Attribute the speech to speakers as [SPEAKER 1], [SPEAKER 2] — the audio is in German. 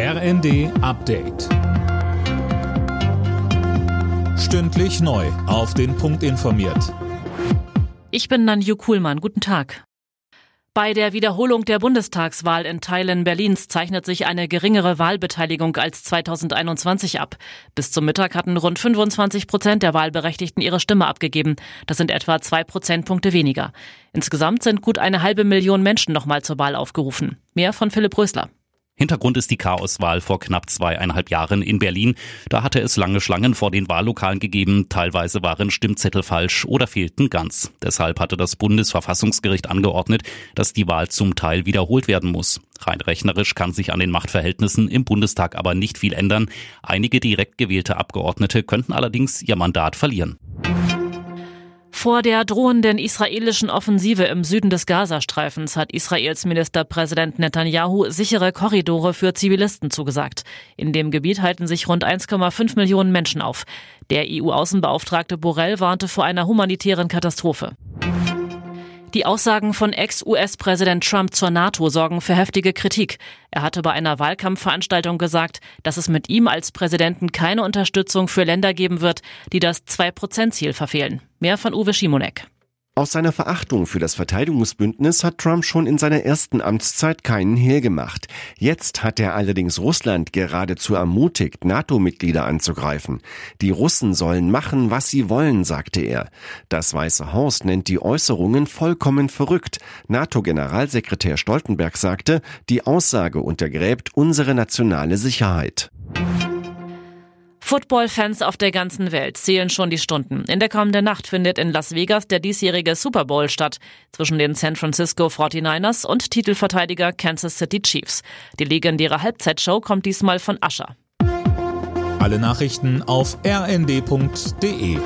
[SPEAKER 1] RND Update. Stündlich neu. Auf den Punkt informiert.
[SPEAKER 2] Ich bin Nanju Kuhlmann. Guten Tag. Bei der Wiederholung der Bundestagswahl in Teilen Berlins zeichnet sich eine geringere Wahlbeteiligung als 2021 ab. Bis zum Mittag hatten rund 25 Prozent der Wahlberechtigten ihre Stimme abgegeben. Das sind etwa zwei Prozentpunkte weniger. Insgesamt sind gut eine halbe Million Menschen nochmal zur Wahl aufgerufen. Mehr von Philipp Rösler.
[SPEAKER 3] Hintergrund ist die Chaoswahl vor knapp zweieinhalb Jahren in Berlin. Da hatte es lange Schlangen vor den Wahllokalen gegeben. Teilweise waren Stimmzettel falsch oder fehlten ganz. Deshalb hatte das Bundesverfassungsgericht angeordnet, dass die Wahl zum Teil wiederholt werden muss. Rein rechnerisch kann sich an den Machtverhältnissen im Bundestag aber nicht viel ändern. Einige direkt gewählte Abgeordnete könnten allerdings ihr Mandat verlieren.
[SPEAKER 2] Vor der drohenden israelischen Offensive im Süden des Gazastreifens hat Israels Ministerpräsident Netanyahu sichere Korridore für Zivilisten zugesagt. In dem Gebiet halten sich rund 1,5 Millionen Menschen auf. Der EU-Außenbeauftragte Borrell warnte vor einer humanitären Katastrophe. Die Aussagen von Ex-US-Präsident Trump zur NATO sorgen für heftige Kritik. Er hatte bei einer Wahlkampfveranstaltung gesagt, dass es mit ihm als Präsidenten keine Unterstützung für Länder geben wird, die das 2-Prozent-Ziel verfehlen. Mehr von Uwe Schimonek.
[SPEAKER 4] Aus seiner Verachtung für das Verteidigungsbündnis hat Trump schon in seiner ersten Amtszeit keinen Hehl gemacht. Jetzt hat er allerdings Russland geradezu ermutigt, NATO-Mitglieder anzugreifen. Die Russen sollen machen, was sie wollen, sagte er. Das Weiße Haus nennt die Äußerungen vollkommen verrückt. NATO-Generalsekretär Stoltenberg sagte, die Aussage untergräbt unsere nationale Sicherheit.
[SPEAKER 2] Football-Fans auf der ganzen Welt zählen schon die Stunden. In der kommenden Nacht findet in Las Vegas der diesjährige Super Bowl statt zwischen den San Francisco 49ers und Titelverteidiger Kansas City Chiefs. Die legendäre Halbzeitshow kommt diesmal von Ascher.
[SPEAKER 1] Alle Nachrichten auf rnd.de